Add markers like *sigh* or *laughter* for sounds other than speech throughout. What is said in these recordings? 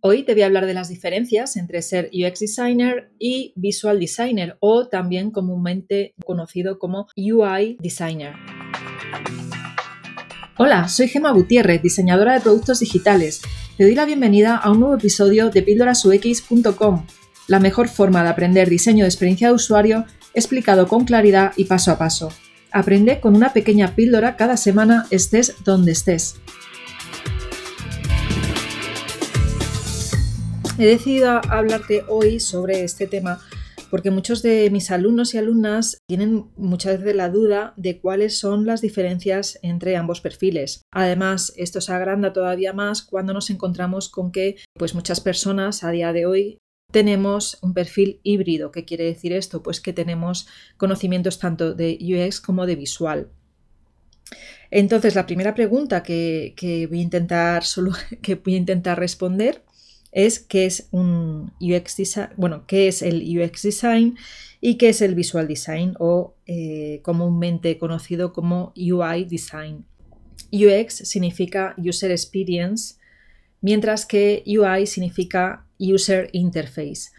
Hoy te voy a hablar de las diferencias entre ser UX Designer y Visual Designer o también comúnmente conocido como UI Designer. Hola, soy Gema Gutiérrez, diseñadora de productos digitales. Te doy la bienvenida a un nuevo episodio de píldorasux.com, la mejor forma de aprender diseño de experiencia de usuario explicado con claridad y paso a paso. Aprende con una pequeña píldora cada semana estés donde estés. He decidido hablarte hoy sobre este tema porque muchos de mis alumnos y alumnas tienen muchas veces la duda de cuáles son las diferencias entre ambos perfiles. Además, esto se agranda todavía más cuando nos encontramos con que pues muchas personas a día de hoy tenemos un perfil híbrido. ¿Qué quiere decir esto? Pues que tenemos conocimientos tanto de UX como de visual. Entonces, la primera pregunta que, voy, a intentar *laughs* que voy a intentar responder es qué es un UX design, bueno, qué es el UX design y qué es el visual design o eh, comúnmente conocido como UI design. UX significa user experience, mientras que UI significa user interface.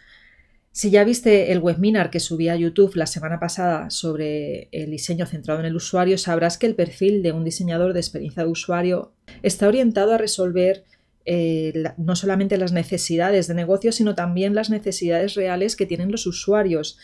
Si ya viste el webinar que subí a YouTube la semana pasada sobre el diseño centrado en el usuario, sabrás que el perfil de un diseñador de experiencia de usuario está orientado a resolver eh, no solamente las necesidades de negocio, sino también las necesidades reales que tienen los usuarios.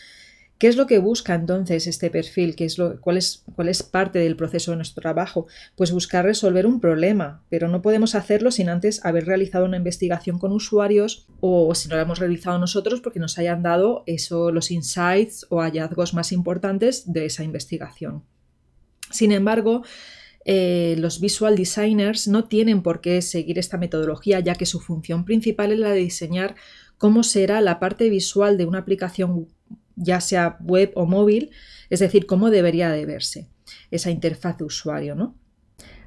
¿Qué es lo que busca entonces este perfil? ¿Qué es lo, cuál, es, ¿Cuál es parte del proceso de nuestro trabajo? Pues buscar resolver un problema, pero no podemos hacerlo sin antes haber realizado una investigación con usuarios o si no la hemos realizado nosotros porque nos hayan dado eso, los insights o hallazgos más importantes de esa investigación. Sin embargo, eh, los visual designers no tienen por qué seguir esta metodología, ya que su función principal es la de diseñar cómo será la parte visual de una aplicación, ya sea web o móvil, es decir, cómo debería de verse esa interfaz de usuario. ¿no?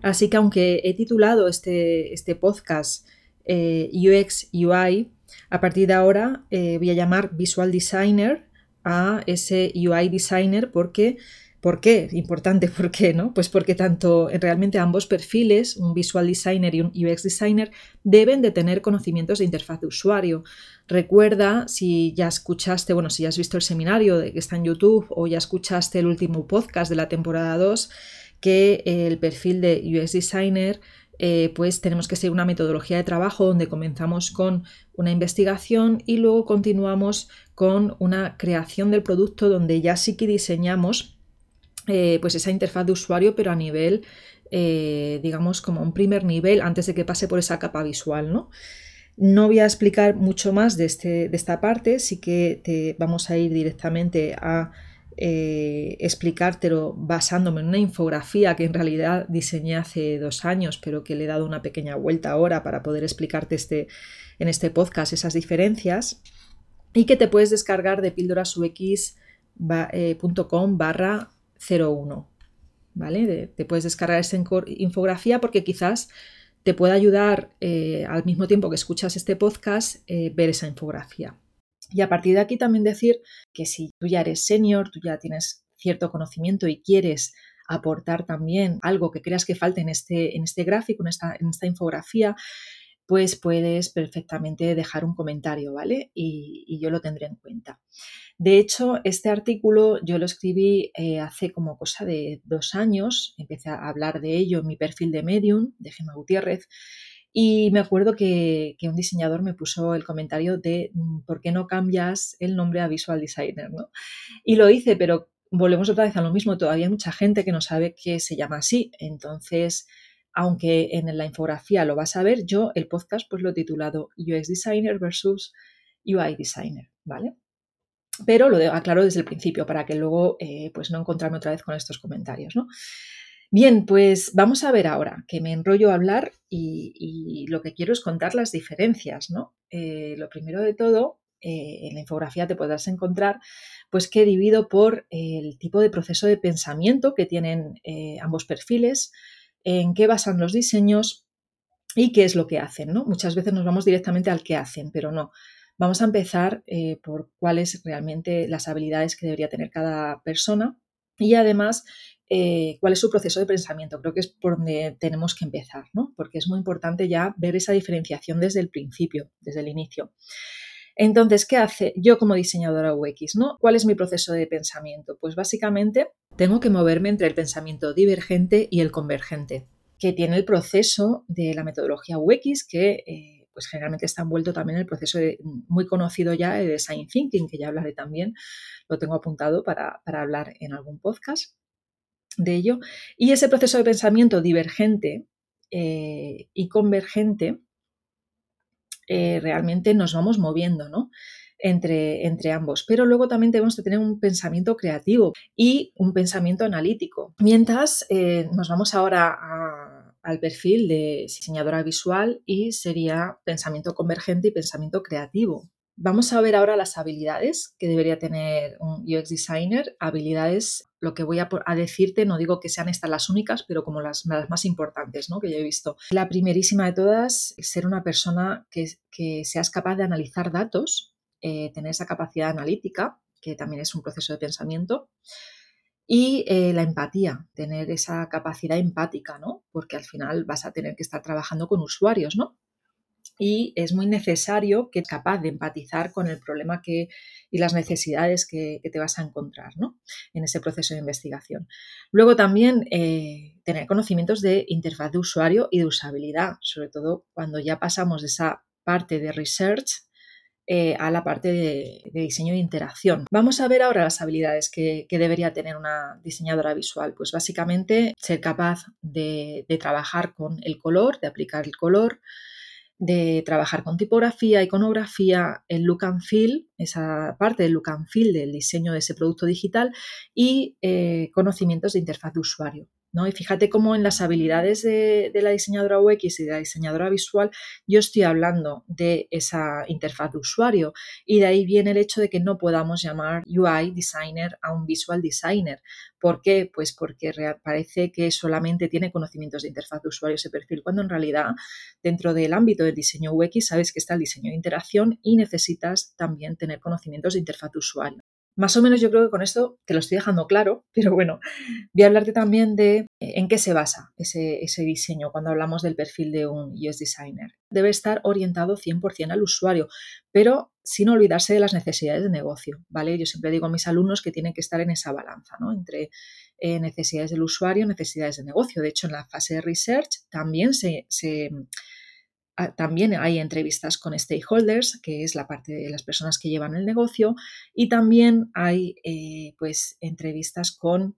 Así que aunque he titulado este, este podcast eh, UX UI, a partir de ahora eh, voy a llamar Visual Designer a ese UI Designer porque ¿Por qué? Importante, *laughs* ¿por qué? ¿no? Pues porque tanto realmente ambos perfiles, un visual designer y un UX designer, deben de tener conocimientos de interfaz de usuario. Recuerda, si ya escuchaste, bueno, si ya has visto el seminario que está en YouTube o ya escuchaste el último podcast de la temporada 2, que el perfil de UX designer eh, pues tenemos que seguir una metodología de trabajo donde comenzamos con una investigación y luego continuamos con una creación del producto donde ya sí que diseñamos eh, pues esa interfaz de usuario, pero a nivel, eh, digamos, como un primer nivel antes de que pase por esa capa visual, ¿no? No voy a explicar mucho más de, este, de esta parte, sí que te vamos a ir directamente a eh, explicártelo basándome en una infografía que en realidad diseñé hace dos años, pero que le he dado una pequeña vuelta ahora para poder explicarte este, en este podcast esas diferencias y que te puedes descargar de píldorasux.com barra 01. ¿Vale? te puedes descargar esa infografía porque quizás te pueda ayudar eh, al mismo tiempo que escuchas este podcast eh, ver esa infografía. Y a partir de aquí también decir que si tú ya eres senior, tú ya tienes cierto conocimiento y quieres aportar también algo que creas que falte en este, en este gráfico, en esta, en esta infografía, pues puedes perfectamente dejar un comentario, ¿vale? Y, yo lo tendré en cuenta. De hecho, este artículo yo lo escribí eh, hace como cosa de dos años, empecé a hablar de ello en mi perfil de Medium, de Gemma Gutiérrez, y me acuerdo que, un diseñador me puso el comentario de mm, ¿por qué no cambias el nombre a Visual Designer? ¿no? Y lo hice, pero volvemos otra vez a lo mismo, todavía hay mucha gente que no sabe que se llama así, entonces aunque en la infografía lo vas a ver, yo el podcast pues lo he titulado UX Designer versus UI Designer, ¿vale? Pero lo aclaro desde el principio para que luego eh, pues no encontrarme otra vez con estos comentarios, ¿no? Bien, pues vamos a ver ahora que me enrollo a hablar y, lo que quiero es contar las diferencias, ¿no? Eh, lo primero de todo, eh, en la infografía te podrás encontrar pues que divido por el tipo de proceso de pensamiento que tienen ambos perfiles, en qué basan los diseños y qué es lo que hacen. ¿no? Muchas veces nos vamos directamente al qué hacen, pero no. Vamos a empezar eh, por cuáles realmente las habilidades que debería tener cada persona y además eh, cuál es su proceso de pensamiento. Creo que es por donde tenemos que empezar, ¿no? Porque es muy importante ya ver esa diferenciación desde el principio, desde el inicio. Entonces, ¿qué hace yo como diseñadora UX? ¿no? ¿Cuál es mi proceso de pensamiento? Pues básicamente tengo que moverme entre el pensamiento divergente y el convergente, que tiene el proceso de la metodología UX que eh, pues generalmente está envuelto también en el proceso muy conocido ya de design thinking, que ya hablaré también, lo tengo apuntado para, hablar en algún podcast de ello. Y ese proceso de pensamiento divergente eh, y convergente eh, realmente nos vamos moviendo, ¿no? Entre, entre, ambos. Pero luego también tenemos que tener un pensamiento creativo y un pensamiento analítico. Mientras eh, nos vamos ahora al perfil de diseñadora visual y sería pensamiento convergente y pensamiento creativo. Vamos a ver ahora las habilidades que debería tener un UX designer. Habilidades, lo que voy a, decirte, no digo que sean estas las únicas, pero como las, más importantes ¿no? que yo he visto. La primerísima de todas, ser una persona que, que seas capaz de analizar datos, eh, tener esa capacidad analítica, que también es un proceso de pensamiento. Y eh, la empatía, tener esa capacidad empática, ¿no? Porque al final vas a tener que estar trabajando con usuarios, ¿no? Y es muy necesario que capaz de empatizar con el problema que, y las necesidades que, te vas a encontrar en ese proceso de investigación. Luego también eh, tener conocimientos de interfaz de usuario y de usabilidad, sobre todo cuando ya pasamos de esa parte de research eh, a la parte de, diseño de interacción. Vamos a ver ahora las habilidades que, debería tener una diseñadora visual. Pues básicamente ser capaz de trabajar con el color, de aplicar el color, de trabajar con tipografía, iconografía, el look and feel, esa parte del look and feel del diseño de ese producto digital y eh, conocimientos de interfaz de usuario. Y fíjate cómo en las habilidades de, la diseñadora UX y de la diseñadora visual yo estoy hablando de esa interfaz de usuario y de ahí viene el hecho de que no podamos llamar UI designer a un visual designer. ¿Por qué? Pues porque parece que solamente tiene conocimientos de interfaz de usuario ese perfil, cuando en realidad dentro del ámbito del diseño UX sabes que está el diseño de interacción y necesitas también tener conocimientos de interfaz de usuario. Más o menos yo creo que con esto te lo estoy dejando claro, *laughs* pero bueno, voy a hablarte también de eh, en qué se basa ese, diseño cuando hablamos del perfil de un UX designer. Debe estar orientado 100% al usuario, pero sin olvidarse de las necesidades de negocio, ¿vale? Yo siempre digo a mis alumnos que tienen que estar en esa balanza, ¿no? Entre eh, necesidades del usuario necesidades de negocio. De hecho, en la fase de research también se Ah, también hay entrevistas con stakeholders, que es la parte de las personas que llevan el negocio, y también hay eh, pues entrevistas con,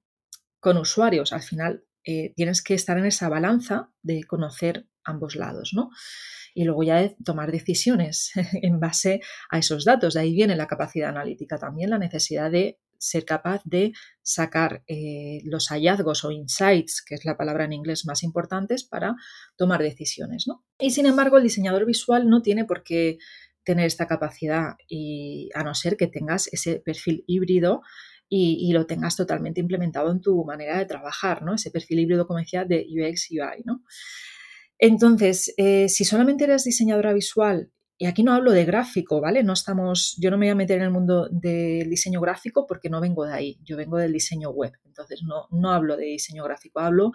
con, usuarios. Al final eh, tienes que estar en esa balanza de conocer ambos lados, ¿no? Y luego ya de tomar decisiones *laughs* en base a esos datos. De ahí viene la capacidad analítica, también la necesidad de ser capaz de sacar eh, los hallazgos o insights, que es la palabra en inglés más importantes, para tomar decisiones. ¿no? Y sin embargo, el diseñador visual no tiene por qué tener esta capacidad y a no ser que tengas ese perfil híbrido y, lo tengas totalmente implementado en tu manera de trabajar, ¿no? Ese perfil híbrido, como decía, de UX UI, ¿no? Entonces, eh, si solamente eres diseñadora visual y aquí no hablo de gráfico, ¿vale? No estamos, yo no me voy a meter en el mundo del diseño gráfico porque no vengo de ahí, yo vengo del diseño web, entonces no, no hablo de diseño gráfico, hablo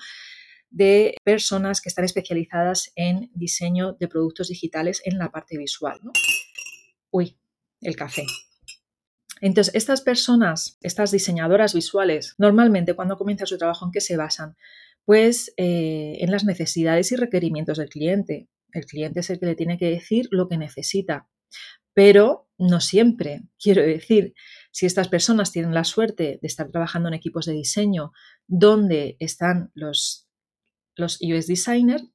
de personas que están especializadas en diseño de productos digitales en la parte visual. Uy, el café. Entonces, estas personas, estas diseñadoras visuales, normalmente cuando comienza su trabajo, ¿en qué se basan? Pues eh, en las necesidades y requerimientos del cliente. El cliente es el que le tiene que decir lo que necesita, pero no siempre. *laughs* Quiero decir, si estas personas tienen la suerte de estar trabajando en equipos de diseño donde están los, los UX designers,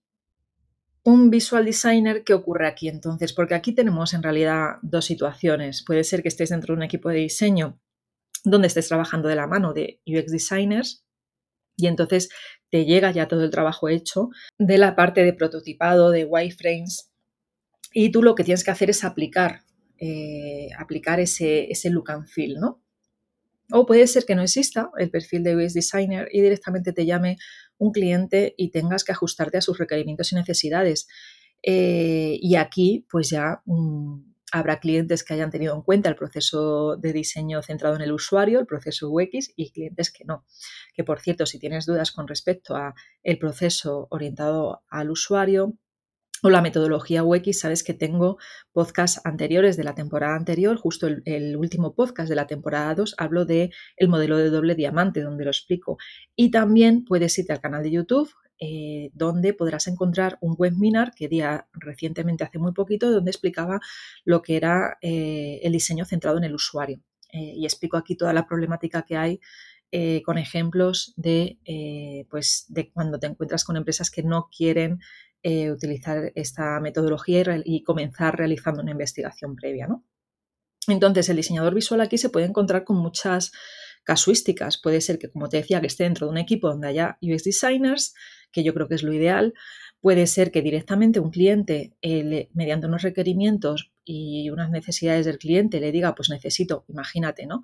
un visual designer, ¿qué ocurre aquí entonces? Porque aquí tenemos en realidad dos situaciones. Puede ser que estés dentro de un equipo de diseño donde estés trabajando de la mano de UX designers y entonces te llega ya todo el trabajo hecho de la parte de prototipado, de wireframes, y tú lo que tienes que hacer es aplicar, eh, aplicar ese, ese look and feel, ¿no? O puede ser que no exista el perfil de UX Designer y directamente te llame un cliente y tengas que ajustarte a sus requerimientos y necesidades. Eh, y aquí, pues ya mm, Habrá clientes que hayan tenido en cuenta el proceso de diseño centrado en el usuario, el proceso UX, y clientes que no. Que por cierto, si tienes dudas con respecto a el proceso orientado al usuario, o la metodología UX, sabes que tengo podcasts anteriores de la temporada anterior, justo el, último podcast de la temporada 2, hablo de el modelo de doble diamante, donde lo explico. Y también puedes irte al canal de YouTube, eh, donde podrás encontrar un webinar que di recientemente, hace muy poquito, donde explicaba lo que era eh, el diseño centrado en el usuario. Eh, y explico aquí toda la problemática que hay con ejemplos de, pues, de cuando te encuentras con empresas que no quieren eh, utilizar esta metodología y, comenzar realizando una investigación previa. ¿no? Entonces, el diseñador visual aquí se puede encontrar con muchas casuísticas. Puede ser que, como te decía, que esté dentro de un equipo donde haya UX designers, que yo creo que es lo ideal. Puede ser que directamente un cliente, eh, mediante unos requerimientos y unas necesidades del cliente, le diga, pues necesito, imagínate, ¿no?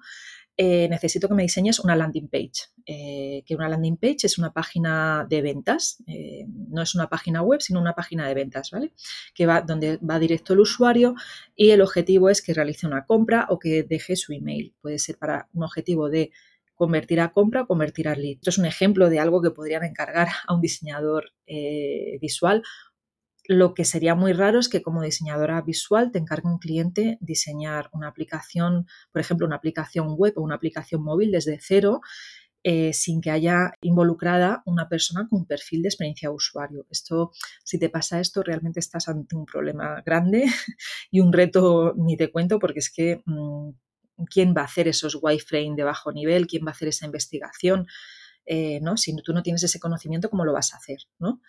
Eh, necesito que me diseñes una landing page. Eh, que una landing page es una página de ventas, no es una página web, sino una página de ventas, ¿vale? Que va donde va directo el usuario y el objetivo es que realice una compra o que deje su email. Puede ser para un objetivo de convertir a compra o convertir a lead. Esto es un ejemplo de algo que podrían encargar a un diseñador visual lo que sería muy raro es que como diseñadora visual te encargue un cliente diseñar una aplicación, por ejemplo, una aplicación web o una aplicación móvil desde cero eh, sin que haya involucrada una persona con perfil de experiencia de usuario. Esto, si te pasa esto, realmente estás ante un problema grande *laughs* y un reto ni te cuento porque es que mm, quién va a hacer esos wireframe de bajo nivel, quién va a hacer esa investigación, eh, ¿no? Si tú no tienes ese conocimiento, ¿cómo lo vas a hacer? ¿no?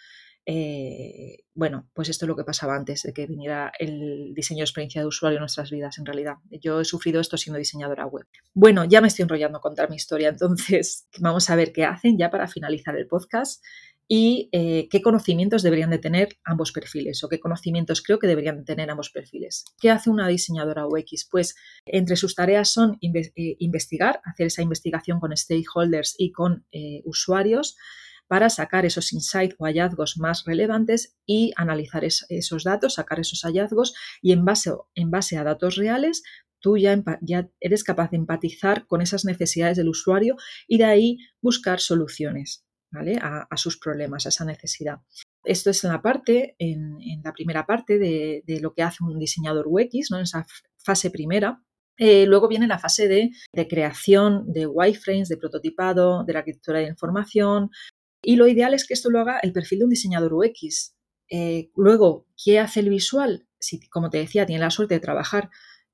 Eh, bueno, pues esto es lo que pasaba antes de que viniera el diseño de experiencia de usuario en nuestras vidas, en realidad. Yo he sufrido esto siendo diseñadora web. Bueno, ya me estoy enrollando a contar mi historia, entonces *laughs* vamos a ver qué hacen ya para finalizar el podcast y eh, qué conocimientos deberían de tener ambos perfiles o qué conocimientos creo que deberían de tener ambos perfiles. ¿Qué hace una diseñadora UX? Pues entre sus tareas son eh, investigar, hacer esa investigación con stakeholders y con usuarios, para sacar esos insights o hallazgos más relevantes y analizar esos datos, sacar esos hallazgos y en base, en base a datos reales tú ya, ya, eres capaz de empatizar con esas necesidades del usuario y de ahí buscar soluciones a, sus problemas, a esa necesidad. Esto es en la parte, en, la primera parte de, lo que hace un diseñador UX, ¿no? en esa fase primera. Eh, luego viene la fase de, creación de wireframes, de prototipado, de la arquitectura de información, y lo ideal es que esto lo haga el perfil de un diseñador UX. Eh, luego, ¿qué hace el visual? Si, como te decía, tiene la suerte de trabajar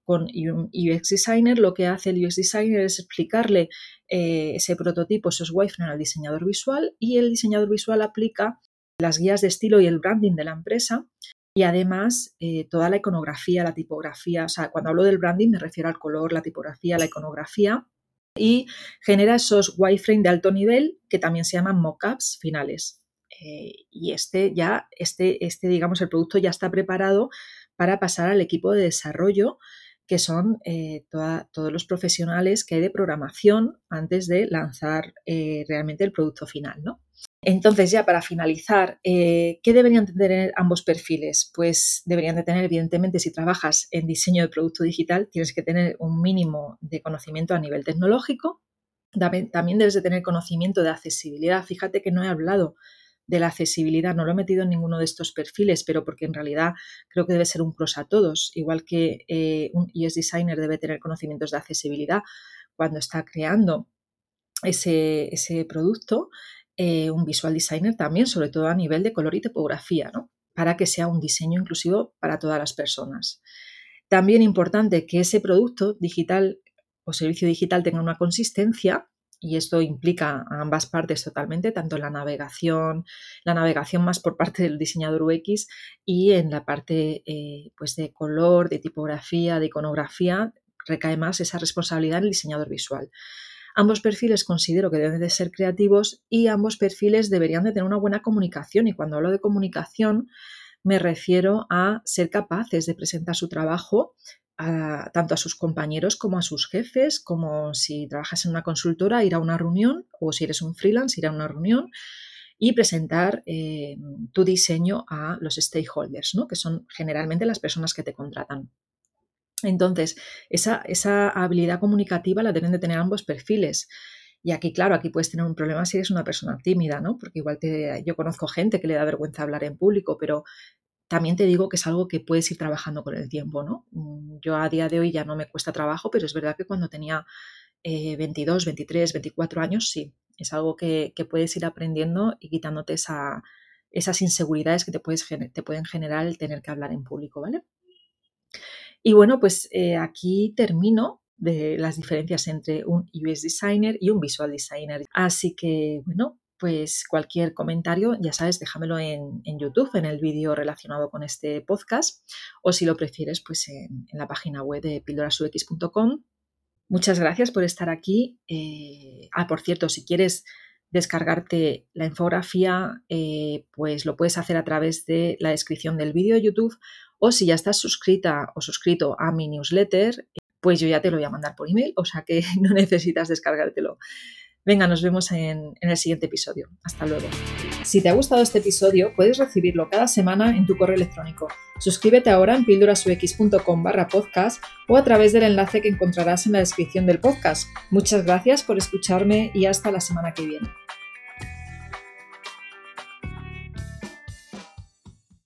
con UX designer, lo que hace el UX designer es explicarle eh, ese prototipo, esos wireframes al diseñador visual y el diseñador visual aplica las guías de estilo y el branding de la empresa y además eh, toda la iconografía, la tipografía. O sea, cuando hablo del branding me refiero al color, la tipografía, la iconografía y genera esos wireframe de alto nivel que también se llaman mockups finales. Eh, y este ya, este, este, digamos, el producto ya está preparado para pasar al equipo de desarrollo, que son eh, todos los profesionales que hay de programación antes de lanzar eh, realmente el producto final, ¿no? Entonces, ya para finalizar, eh, ¿qué deberían tener ambos perfiles? Pues deberían de tener, evidentemente, si trabajas en diseño de producto digital, tienes que tener un mínimo de conocimiento a nivel tecnológico. También debes de tener conocimiento de accesibilidad. Fíjate que no he hablado de la accesibilidad, no lo he metido en ninguno de estos perfiles, pero porque en realidad creo que debe ser un plus a todos, igual que eh, un UX designer debe tener conocimientos de accesibilidad cuando está creando ese, ese producto, eh, un visual designer también, sobre todo a nivel de color y tipografía, ¿no? para que sea un diseño inclusivo para todas las personas. También importante que ese producto digital o servicio digital tenga una consistencia y esto implica a ambas partes totalmente, tanto la navegación, la navegación más por parte del diseñador UX y en la parte eh, pues de color, de tipografía, de iconografía, recae más esa responsabilidad en el diseñador visual. Ambos perfiles considero que deben de ser creativos y ambos perfiles deberían de tener una buena comunicación. Y cuando hablo de comunicación me refiero a ser capaces de presentar su trabajo tanto a sus compañeros como a sus jefes, como si trabajas en una consultora, ir a una reunión o si eres un freelance, ir a una reunión y presentar eh, tu diseño a los stakeholders, ¿no? que son generalmente las personas que te contratan. Entonces, esa, esa habilidad comunicativa la deben de tener ambos perfiles. Y aquí, claro, aquí puedes tener un problema si eres una persona tímida, ¿no? Porque igual te, yo conozco gente que le da vergüenza hablar en público, pero también te digo que es algo que puedes ir trabajando con el tiempo, ¿no? Mm, yo a día de hoy ya no me cuesta trabajo, pero es verdad que cuando tenía 22, 23, 24 años, sí, es algo que, puedes ir aprendiendo y quitándote esas inseguridades que te pueden generar el tener que hablar en público, ¿vale? Y bueno, pues eh, aquí termino de las diferencias entre un UX designer y un visual designer. Así que, bueno, pues cualquier comentario, ya sabes, déjamelo en, YouTube, en el vídeo relacionado con este podcast, o si lo prefieres, pues en, la página web de pildorasux.com. Muchas gracias por estar aquí. Eh, ah, por cierto, si quieres descargarte la infografía, eh, pues lo puedes hacer a través de la descripción del vídeo de YouTube o si ya estás suscrita o suscrito a mi newsletter, pues yo ya te lo voy a mandar por email, o sea que *laughs* no necesitas descargártelo. Venga, nos vemos en, el siguiente episodio. Hasta luego. Si te ha gustado este episodio, puedes recibirlo cada semana en tu correo electrónico. Suscríbete ahora en pildorasux.com barra podcast o a través del enlace que encontrarás en la descripción del podcast. Muchas gracias por escucharme y hasta la semana que viene.